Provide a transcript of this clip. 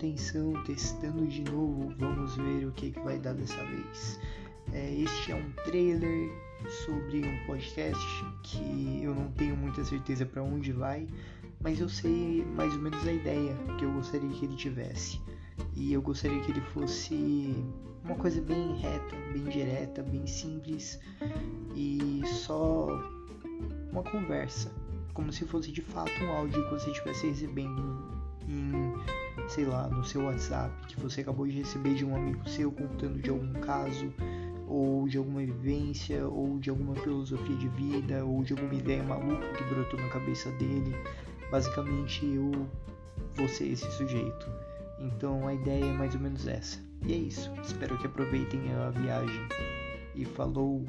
atenção, testando de novo. Vamos ver o que, que vai dar dessa vez. É, este é um trailer sobre um podcast que eu não tenho muita certeza para onde vai, mas eu sei mais ou menos a ideia que eu gostaria que ele tivesse. E eu gostaria que ele fosse uma coisa bem reta, bem direta, bem simples e só uma conversa, como se fosse de fato um áudio que você estivesse recebendo em, sei lá, no seu WhatsApp, que você acabou de receber de um amigo seu contando de algum caso ou de alguma vivência, ou de alguma filosofia de vida, ou de alguma ideia maluca que brotou na cabeça dele. Basicamente, eu vou ser esse sujeito. Então a ideia é mais ou menos essa. E é isso. Espero que aproveitem a viagem. E falou!